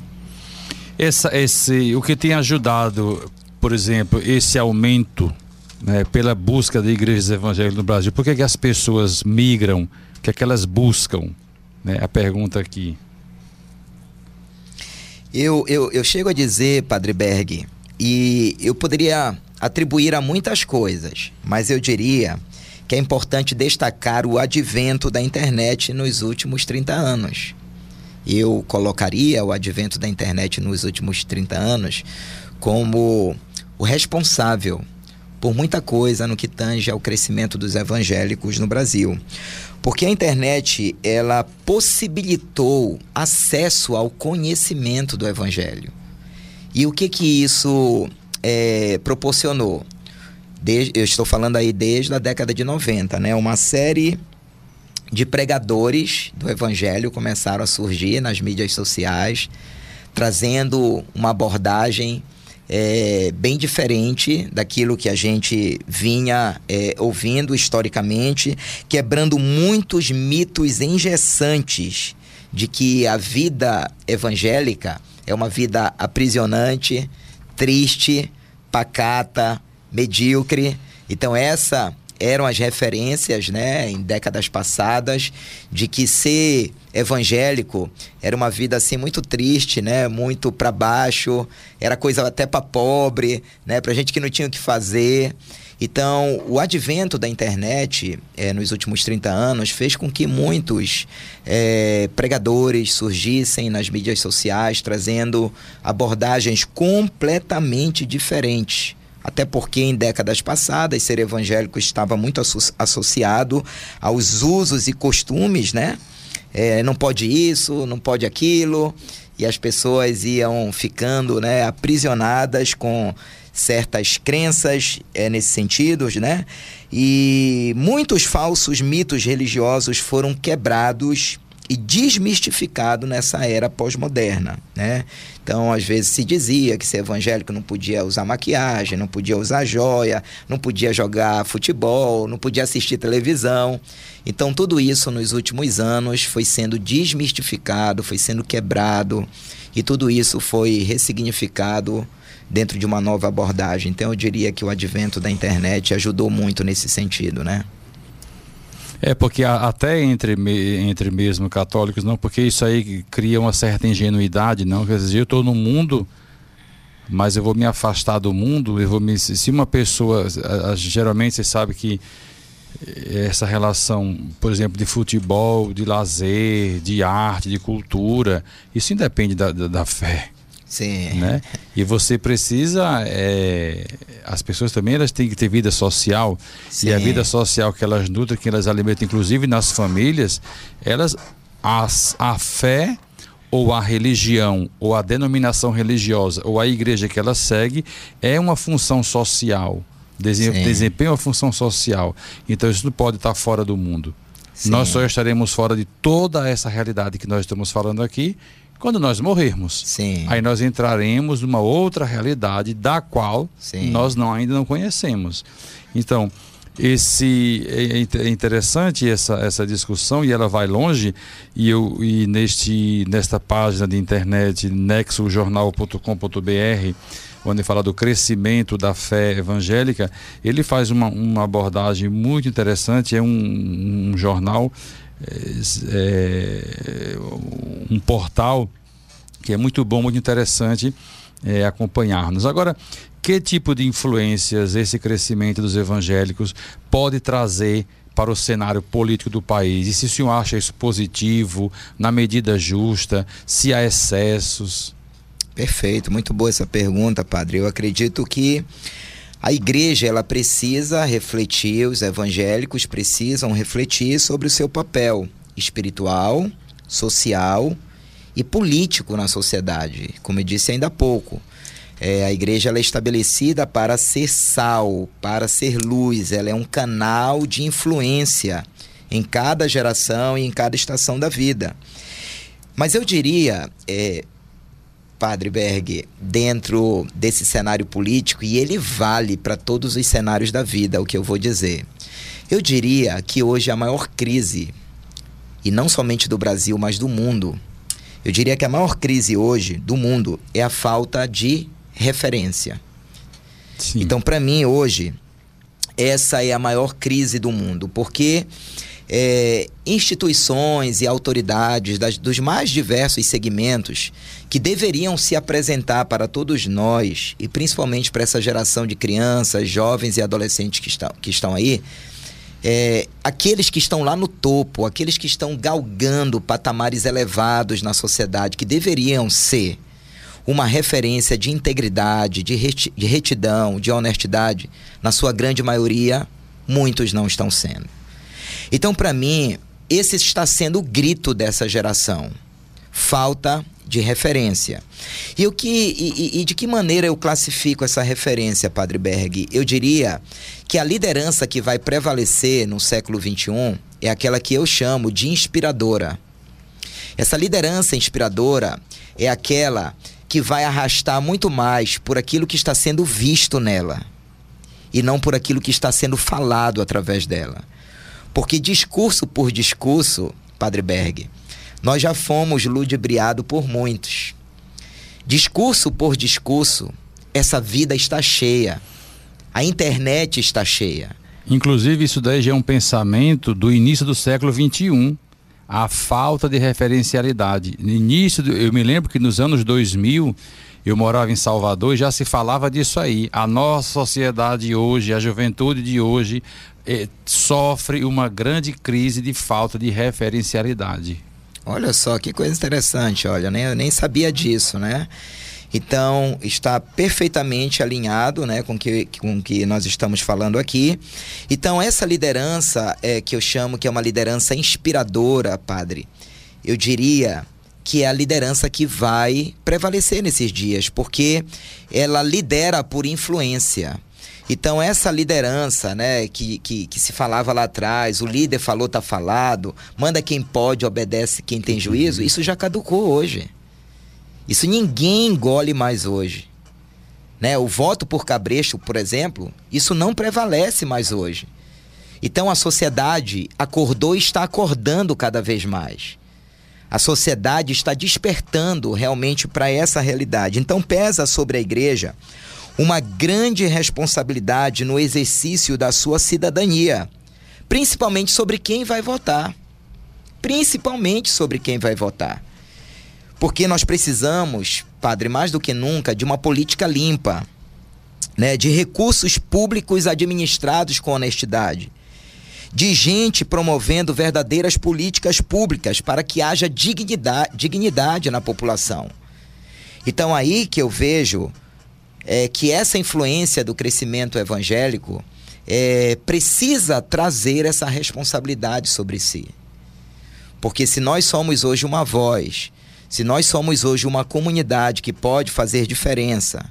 Essa, esse, o que tem ajudado, por exemplo, esse aumento né, pela busca de igrejas evangélicas no Brasil, por que, que as pessoas migram que é que elas buscam? Né? A pergunta aqui. Eu, eu, eu chego a dizer, Padre Berg, e eu poderia atribuir a muitas coisas, mas eu diria que é importante destacar o advento da internet nos últimos 30 anos. Eu colocaria o advento da internet nos últimos 30 anos como o responsável por muita coisa no que tange ao crescimento dos evangélicos no Brasil. Porque a internet, ela possibilitou acesso ao conhecimento do evangelho. E o que que isso é, proporcionou? Desde, eu estou falando aí desde a década de 90, né? Uma série de pregadores do evangelho começaram a surgir nas mídias sociais, trazendo uma abordagem é, bem diferente daquilo que a gente vinha é, ouvindo historicamente, quebrando muitos mitos engessantes de que a vida evangélica é uma vida aprisionante, triste, pacata, medíocre. Então essa eram as referências, né, em décadas passadas, de que ser evangélico era uma vida assim muito triste, né, muito para baixo, era coisa até para pobre, né, para gente que não tinha o que fazer. Então, o advento da internet é, nos últimos 30 anos fez com que muitos é, pregadores surgissem nas mídias sociais, trazendo abordagens completamente diferentes até porque em décadas passadas ser evangélico estava muito associado aos usos e costumes, né? É, não pode isso, não pode aquilo, e as pessoas iam ficando né, aprisionadas com certas crenças é, nesse sentido, né? E muitos falsos mitos religiosos foram quebrados e desmistificado nessa era pós-moderna, né? Então, às vezes se dizia que ser evangélico não podia usar maquiagem, não podia usar joia, não podia jogar futebol, não podia assistir televisão. Então, tudo isso nos últimos anos foi sendo desmistificado, foi sendo quebrado e tudo isso foi ressignificado dentro de uma nova abordagem. Então, eu diria que o advento da internet ajudou muito nesse sentido, né? É, porque até entre, entre mesmo católicos, não, porque isso aí cria uma certa ingenuidade, não. Quer dizer, eu estou no mundo, mas eu vou me afastar do mundo, eu vou me. Se uma pessoa. Geralmente você sabe que essa relação, por exemplo, de futebol, de lazer, de arte, de cultura, isso independe da, da, da fé. Sim. Né? E você precisa. É, as pessoas também elas têm que ter vida social. Sim. E a vida social que elas nutrem, que elas alimentam, inclusive nas famílias, elas. As, a fé ou a religião, ou a denominação religiosa, ou a igreja que ela segue, é uma função social. Desempenha uma função social. Então isso não pode estar fora do mundo. Sim. Nós só estaremos fora de toda essa realidade que nós estamos falando aqui quando nós morrermos. Sim. Aí nós entraremos numa outra realidade da qual Sim. nós não, ainda não conhecemos. Então, esse é, é interessante essa, essa discussão e ela vai longe e eu e neste nesta página de internet nexojornal.com.br onde fala do crescimento da fé evangélica ele faz uma, uma abordagem muito interessante é um, um jornal é, um portal que é muito bom, muito interessante é, acompanhar-nos. Agora, que tipo de influências esse crescimento dos evangélicos pode trazer para o cenário político do país? E se o senhor acha isso positivo, na medida justa, se há excessos? Perfeito, muito boa essa pergunta, padre. Eu acredito que a igreja ela precisa refletir, os evangélicos precisam refletir sobre o seu papel espiritual, social e político na sociedade. Como eu disse ainda há pouco, é, a igreja é estabelecida para ser sal, para ser luz, ela é um canal de influência em cada geração e em cada estação da vida. Mas eu diria, é, Padre Berg, dentro desse cenário político, e ele vale para todos os cenários da vida, o que eu vou dizer. Eu diria que hoje a maior crise, e não somente do Brasil, mas do mundo, eu diria que a maior crise hoje do mundo é a falta de referência. Sim. Então, para mim, hoje, essa é a maior crise do mundo, porque é, instituições e autoridades das, dos mais diversos segmentos que deveriam se apresentar para todos nós e principalmente para essa geração de crianças, jovens e adolescentes que estão, que estão aí, é, aqueles que estão lá no topo, aqueles que estão galgando patamares elevados na sociedade, que deveriam ser uma referência de integridade, de, reti de retidão, de honestidade, na sua grande maioria, muitos não estão sendo. Então, para mim, esse está sendo o grito dessa geração. Falta de referência. E, o que, e, e, de que maneira eu classifico essa referência, Padre Berg? Eu diria que a liderança que vai prevalecer no século XXI é aquela que eu chamo de inspiradora. Essa liderança inspiradora é aquela que vai arrastar muito mais por aquilo que está sendo visto nela e não por aquilo que está sendo falado através dela. Porque discurso por discurso, Padre Berg, nós já fomos ludibriados por muitos. Discurso por discurso, essa vida está cheia. A internet está cheia. Inclusive, isso daí já é um pensamento do início do século XXI. A falta de referencialidade. No início, eu me lembro que nos anos 2000, eu morava em Salvador e já se falava disso aí. A nossa sociedade hoje, a juventude de hoje, eh, sofre uma grande crise de falta de referencialidade. Olha só que coisa interessante, olha, nem, eu nem sabia disso, né? Então, está perfeitamente alinhado né, com que, o que nós estamos falando aqui. Então, essa liderança é, que eu chamo que é uma liderança inspiradora, padre, eu diria que é a liderança que vai prevalecer nesses dias, porque ela lidera por influência. Então, essa liderança, né, que, que, que, se falava lá atrás, o líder falou, tá falado, manda quem pode, obedece quem tem juízo, isso já caducou hoje. Isso ninguém engole mais hoje. Né? O voto por cabresto, por exemplo, isso não prevalece mais hoje. Então a sociedade acordou e está acordando cada vez mais. A sociedade está despertando realmente para essa realidade. Então pesa sobre a igreja uma grande responsabilidade no exercício da sua cidadania, principalmente sobre quem vai votar. Principalmente sobre quem vai votar. Porque nós precisamos, padre, mais do que nunca, de uma política limpa, né, de recursos públicos administrados com honestidade, de gente promovendo verdadeiras políticas públicas para que haja dignidade, dignidade na população. Então aí que eu vejo é, que essa influência do crescimento evangélico é, precisa trazer essa responsabilidade sobre si. Porque se nós somos hoje uma voz, se nós somos hoje uma comunidade que pode fazer diferença,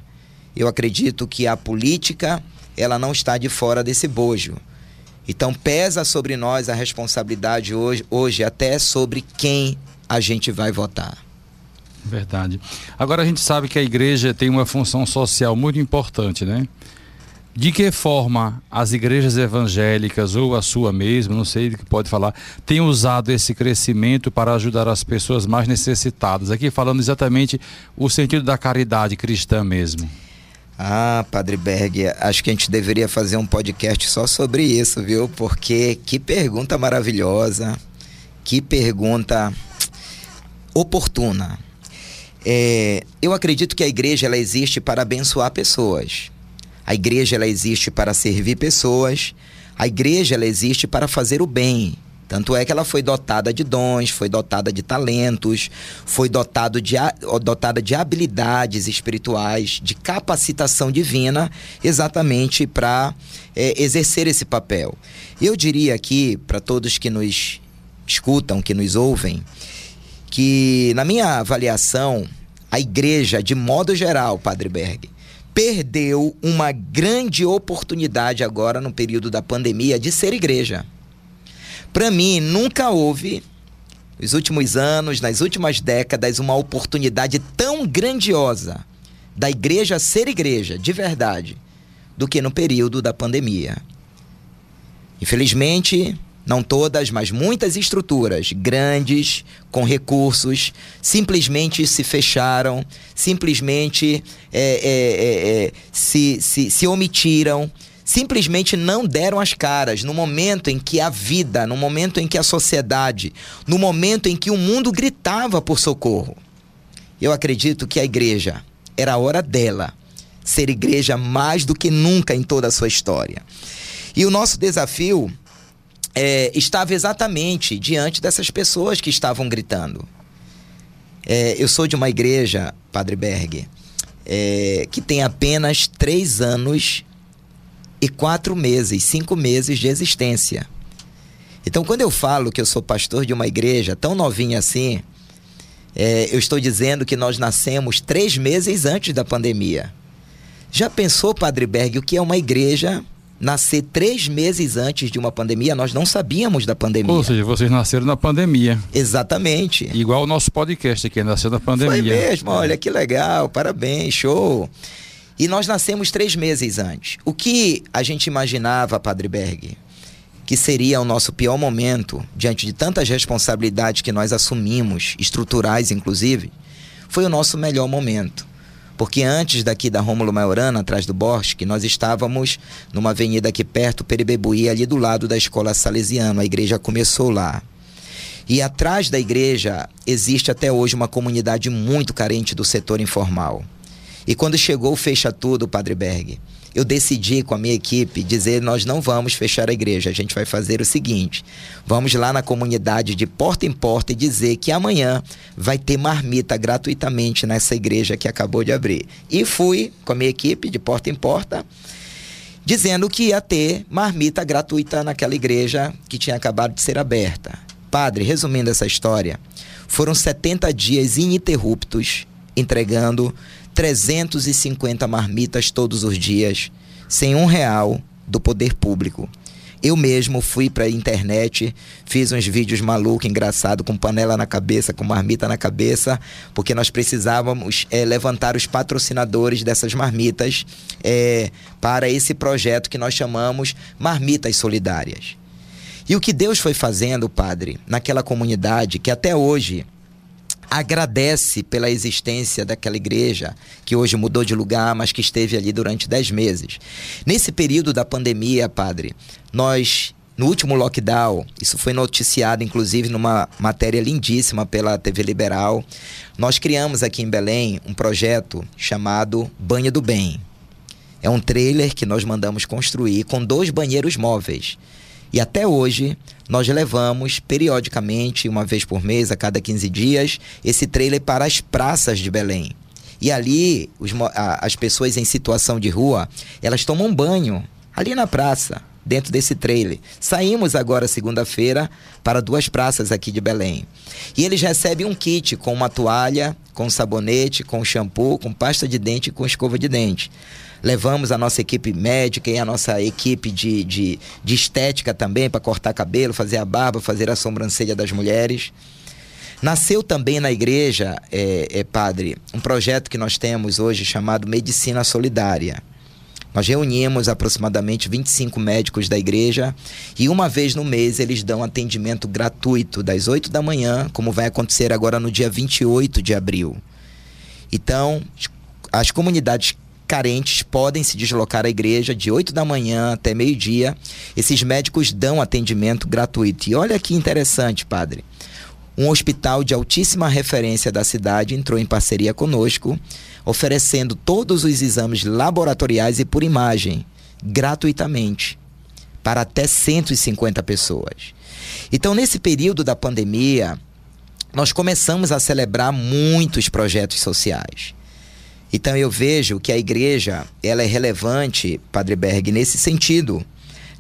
eu acredito que a política ela não está de fora desse bojo. Então pesa sobre nós a responsabilidade hoje, hoje até sobre quem a gente vai votar. Verdade. Agora a gente sabe que a igreja tem uma função social muito importante, né? De que forma as igrejas evangélicas ou a sua mesma, não sei o que pode falar, tem usado esse crescimento para ajudar as pessoas mais necessitadas? Aqui falando exatamente o sentido da caridade cristã mesmo. Ah, Padre Berg, acho que a gente deveria fazer um podcast só sobre isso, viu? Porque que pergunta maravilhosa, que pergunta oportuna. É, eu acredito que a igreja ela existe para abençoar pessoas. A igreja ela existe para servir pessoas. A igreja ela existe para fazer o bem. Tanto é que ela foi dotada de dons, foi dotada de talentos, foi dotado de, dotada de habilidades espirituais, de capacitação divina, exatamente para é, exercer esse papel. Eu diria aqui, para todos que nos escutam, que nos ouvem, que, na minha avaliação, a igreja, de modo geral, Padre Berg, perdeu uma grande oportunidade agora no período da pandemia de ser igreja. Para mim, nunca houve, nos últimos anos, nas últimas décadas, uma oportunidade tão grandiosa da igreja ser igreja, de verdade, do que no período da pandemia. Infelizmente, não todas, mas muitas estruturas grandes, com recursos, simplesmente se fecharam, simplesmente é, é, é, se, se, se omitiram, simplesmente não deram as caras no momento em que a vida, no momento em que a sociedade, no momento em que o mundo gritava por socorro. Eu acredito que a igreja era a hora dela ser igreja mais do que nunca em toda a sua história. E o nosso desafio é, estava exatamente diante dessas pessoas que estavam gritando. É, eu sou de uma igreja, Padre Berg, é, que tem apenas três anos e quatro meses, cinco meses de existência. Então, quando eu falo que eu sou pastor de uma igreja tão novinha assim, é, eu estou dizendo que nós nascemos três meses antes da pandemia. Já pensou, Padre Berg, o que é uma igreja nascer três meses antes de uma pandemia, nós não sabíamos da pandemia. Ou seja, vocês nasceram na pandemia. Exatamente. Igual o nosso podcast que nasceu na pandemia. Foi mesmo, olha que legal, parabéns, show. E nós nascemos três meses antes. O que a gente imaginava, Padre Berg, que seria o nosso pior momento, diante de tantas responsabilidades que nós assumimos, estruturais inclusive, foi o nosso melhor momento. Porque antes daqui da Rômulo Maiorana, atrás do Bosque, nós estávamos numa avenida aqui perto, Peribebuí, ali do lado da escola salesiana. A igreja começou lá. E atrás da igreja existe até hoje uma comunidade muito carente do setor informal. E quando chegou o Fecha Tudo, Padre Berg, eu decidi com a minha equipe dizer: nós não vamos fechar a igreja, a gente vai fazer o seguinte: vamos lá na comunidade de porta em porta e dizer que amanhã vai ter marmita gratuitamente nessa igreja que acabou de abrir. E fui com a minha equipe de porta em porta dizendo que ia ter marmita gratuita naquela igreja que tinha acabado de ser aberta. Padre, resumindo essa história, foram 70 dias ininterruptos entregando 350 marmitas todos os dias, sem um real do poder público. Eu mesmo fui para a internet, fiz uns vídeos malucos, engraçado, com panela na cabeça, com marmita na cabeça, porque nós precisávamos é, levantar os patrocinadores dessas marmitas é, para esse projeto que nós chamamos Marmitas Solidárias. E o que Deus foi fazendo, Padre, naquela comunidade que até hoje agradece pela existência daquela igreja, que hoje mudou de lugar, mas que esteve ali durante dez meses. Nesse período da pandemia, padre, nós, no último lockdown, isso foi noticiado inclusive numa matéria lindíssima pela TV Liberal, nós criamos aqui em Belém um projeto chamado Banho do Bem. É um trailer que nós mandamos construir com dois banheiros móveis. E até hoje, nós levamos periodicamente, uma vez por mês, a cada 15 dias, esse trailer para as praças de Belém. E ali, os, as pessoas em situação de rua, elas tomam banho ali na praça, dentro desse trailer. Saímos agora, segunda-feira, para duas praças aqui de Belém. E eles recebem um kit com uma toalha, com sabonete, com shampoo, com pasta de dente e com escova de dente levamos a nossa equipe médica e a nossa equipe de, de, de estética também para cortar cabelo, fazer a barba, fazer a sobrancelha das mulheres. Nasceu também na igreja, é, é, padre, um projeto que nós temos hoje chamado Medicina Solidária. Nós reunimos aproximadamente 25 médicos da igreja e uma vez no mês eles dão atendimento gratuito das 8 da manhã, como vai acontecer agora no dia 28 de abril. Então, as comunidades carentes podem se deslocar à igreja de 8 da manhã até meio-dia. Esses médicos dão atendimento gratuito. E olha que interessante, padre. Um hospital de altíssima referência da cidade entrou em parceria conosco, oferecendo todos os exames laboratoriais e por imagem, gratuitamente, para até 150 pessoas. Então, nesse período da pandemia, nós começamos a celebrar muitos projetos sociais. Então eu vejo que a igreja ela é relevante, Padre Berg, nesse sentido,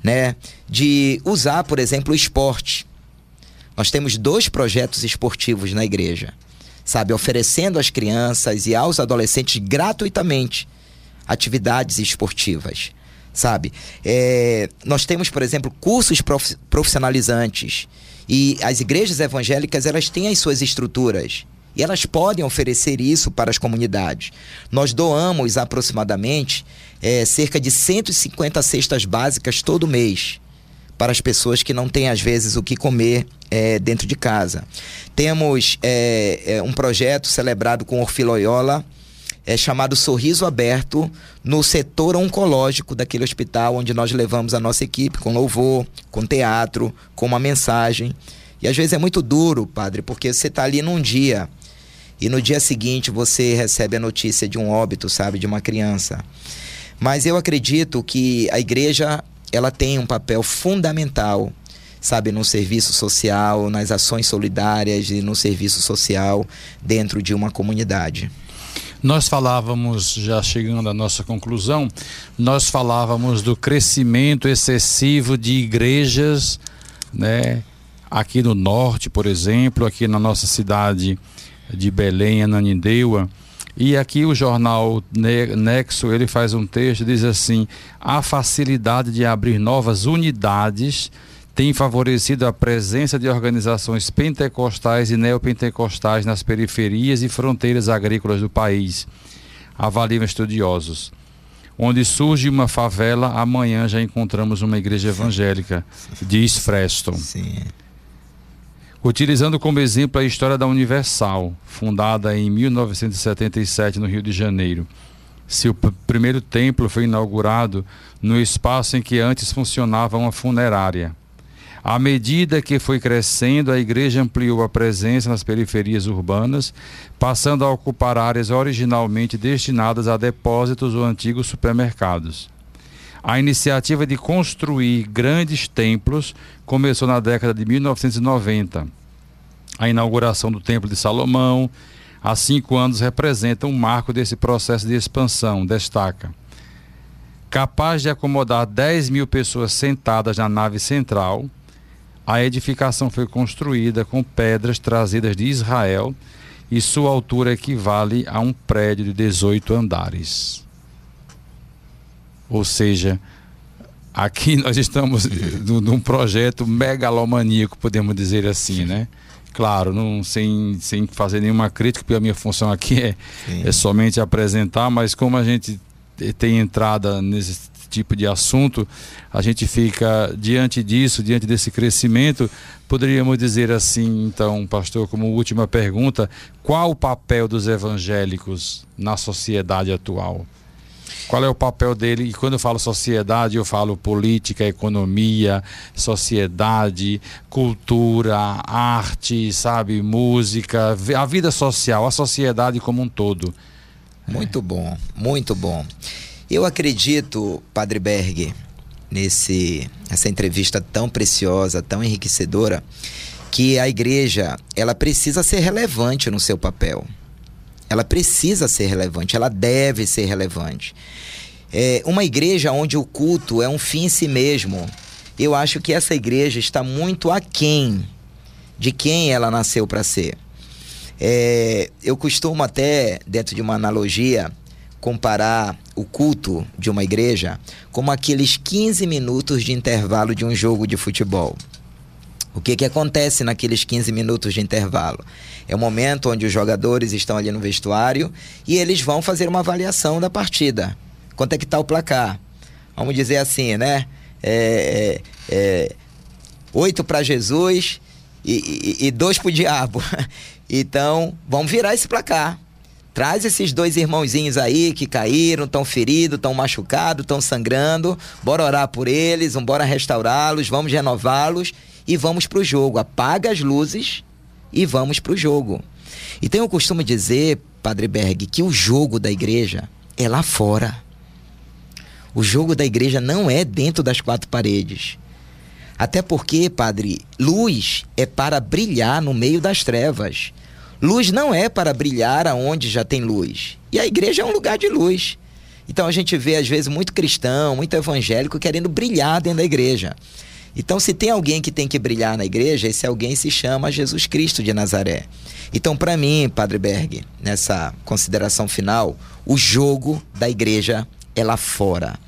né, de usar, por exemplo, o esporte. Nós temos dois projetos esportivos na igreja, sabe, oferecendo às crianças e aos adolescentes gratuitamente atividades esportivas, sabe? É, nós temos, por exemplo, cursos profissionalizantes e as igrejas evangélicas elas têm as suas estruturas e elas podem oferecer isso para as comunidades. Nós doamos aproximadamente é, cerca de 150 cestas básicas todo mês para as pessoas que não têm, às vezes, o que comer é, dentro de casa. Temos é, é, um projeto celebrado com Orfiloiola, é chamado Sorriso Aberto, no setor oncológico daquele hospital, onde nós levamos a nossa equipe com louvor, com teatro, com uma mensagem. E às vezes é muito duro, padre, porque você está ali num dia e no dia seguinte você recebe a notícia de um óbito, sabe, de uma criança. Mas eu acredito que a igreja ela tem um papel fundamental, sabe, no serviço social, nas ações solidárias e no serviço social dentro de uma comunidade. Nós falávamos, já chegando à nossa conclusão, nós falávamos do crescimento excessivo de igrejas, né? Aqui no norte, por exemplo, aqui na nossa cidade de Belém, Ananindeua. E aqui o jornal Nexo, ele faz um texto, diz assim: a facilidade de abrir novas unidades tem favorecido a presença de organizações pentecostais e neopentecostais nas periferias e fronteiras agrícolas do país. Avaliam estudiosos. Onde surge uma favela, amanhã já encontramos uma igreja evangélica, diz Freston. Sim utilizando como exemplo a história da Universal, fundada em 1977 no Rio de Janeiro. Seu primeiro templo foi inaugurado no espaço em que antes funcionava uma funerária. À medida que foi crescendo, a igreja ampliou a presença nas periferias urbanas, passando a ocupar áreas originalmente destinadas a depósitos ou antigos supermercados. A iniciativa de construir grandes templos começou na década de 1990. A inauguração do Templo de Salomão, há cinco anos, representa um marco desse processo de expansão, destaca. Capaz de acomodar 10 mil pessoas sentadas na nave central, a edificação foi construída com pedras trazidas de Israel e sua altura equivale a um prédio de 18 andares. Ou seja, aqui nós estamos num projeto megalomaníaco, podemos dizer assim, né? Claro, não, sem, sem fazer nenhuma crítica, porque a minha função aqui é, é somente apresentar, mas como a gente tem entrada nesse tipo de assunto, a gente fica diante disso, diante desse crescimento, poderíamos dizer assim, então, pastor, como última pergunta, qual o papel dos evangélicos na sociedade atual? Qual é o papel dele? E quando eu falo sociedade, eu falo política, economia, sociedade, cultura, arte, sabe, música, a vida social, a sociedade como um todo. Muito bom, muito bom. Eu acredito, Padre Berg, nesse essa entrevista tão preciosa, tão enriquecedora, que a igreja, ela precisa ser relevante no seu papel. Ela precisa ser relevante, ela deve ser relevante. É, uma igreja onde o culto é um fim em si mesmo, eu acho que essa igreja está muito aquém de quem ela nasceu para ser. É, eu costumo até, dentro de uma analogia, comparar o culto de uma igreja como aqueles 15 minutos de intervalo de um jogo de futebol. O que, que acontece naqueles 15 minutos de intervalo? É o momento onde os jogadores estão ali no vestuário e eles vão fazer uma avaliação da partida. Quanto é que está o placar? Vamos dizer assim, né? É, é, é, oito para Jesus e, e, e dois para o diabo. Então, vamos virar esse placar. Traz esses dois irmãozinhos aí que caíram, estão feridos, estão machucados, estão sangrando. Bora orar por eles, bora restaurá-los, vamos renová-los e vamos para o jogo. Apaga as luzes e vamos para o jogo. E tenho o costume de dizer, Padre Berg, que o jogo da igreja é lá fora. O jogo da igreja não é dentro das quatro paredes. Até porque, Padre, luz é para brilhar no meio das trevas. Luz não é para brilhar aonde já tem luz. E a igreja é um lugar de luz. Então a gente vê, às vezes, muito cristão, muito evangélico querendo brilhar dentro da igreja. Então, se tem alguém que tem que brilhar na igreja, esse alguém se chama Jesus Cristo de Nazaré. Então, para mim, Padre Berg, nessa consideração final, o jogo da igreja é lá fora.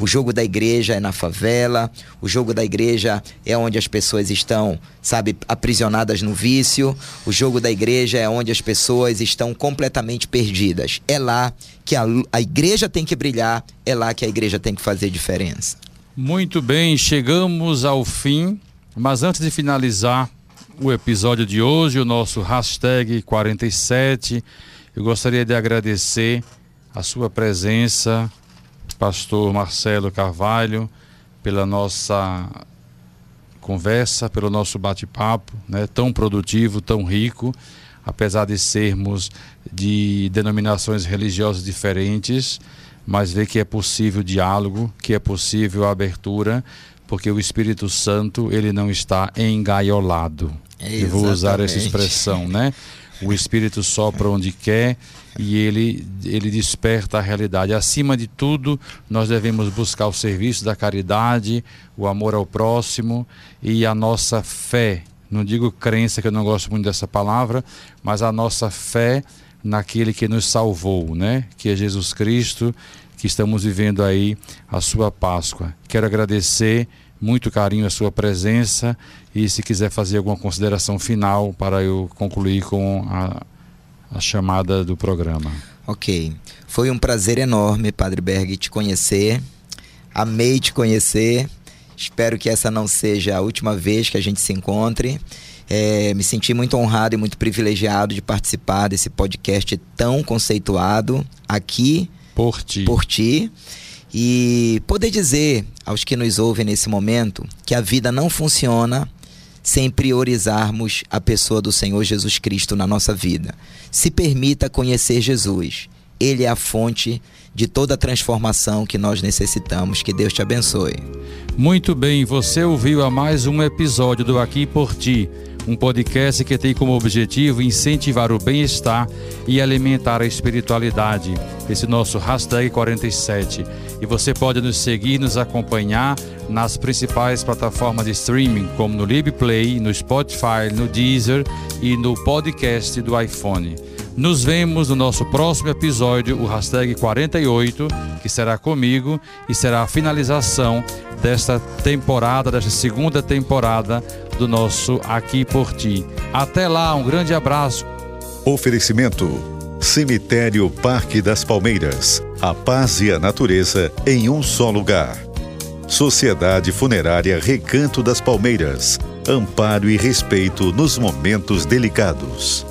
O jogo da igreja é na favela, o jogo da igreja é onde as pessoas estão, sabe, aprisionadas no vício. O jogo da igreja é onde as pessoas estão completamente perdidas. É lá que a, a igreja tem que brilhar, é lá que a igreja tem que fazer diferença. Muito bem, chegamos ao fim, mas antes de finalizar o episódio de hoje, o nosso hashtag 47, eu gostaria de agradecer a sua presença, pastor Marcelo Carvalho, pela nossa conversa, pelo nosso bate-papo, né, tão produtivo, tão rico, apesar de sermos de denominações religiosas diferentes mas ver que é possível diálogo, que é possível abertura, porque o Espírito Santo ele não está engaiolado. É Eu vou usar essa expressão, né? O Espírito sopra onde quer e ele, ele desperta a realidade. Acima de tudo, nós devemos buscar o serviço da caridade, o amor ao próximo e a nossa fé. Não digo crença, que eu não gosto muito dessa palavra, mas a nossa fé naquele que nos salvou, né? Que é Jesus Cristo, que estamos vivendo aí a sua Páscoa. Quero agradecer muito carinho a sua presença e se quiser fazer alguma consideração final para eu concluir com a, a chamada do programa. Ok. Foi um prazer enorme, Padre Berg, te conhecer. Amei te conhecer. Espero que essa não seja a última vez que a gente se encontre. É, me senti muito honrado e muito privilegiado de participar desse podcast tão conceituado aqui por ti. por ti e poder dizer aos que nos ouvem nesse momento que a vida não funciona sem priorizarmos a pessoa do Senhor Jesus Cristo na nossa vida. Se permita conhecer Jesus Ele é a fonte de toda a transformação que nós necessitamos. Que Deus te abençoe. Muito bem, você ouviu a mais um episódio do Aqui por Ti, um podcast que tem como objetivo incentivar o bem-estar e alimentar a espiritualidade. Esse nosso hashtag 47. E você pode nos seguir, nos acompanhar nas principais plataformas de streaming, como no LibPlay, no Spotify, no Deezer e no podcast do iPhone. Nos vemos no nosso próximo episódio, o hashtag 48, que será comigo e será a finalização desta temporada, desta segunda temporada do nosso Aqui por Ti. Até lá, um grande abraço. Oferecimento: Cemitério Parque das Palmeiras. A paz e a natureza em um só lugar. Sociedade Funerária Recanto das Palmeiras. Amparo e respeito nos momentos delicados.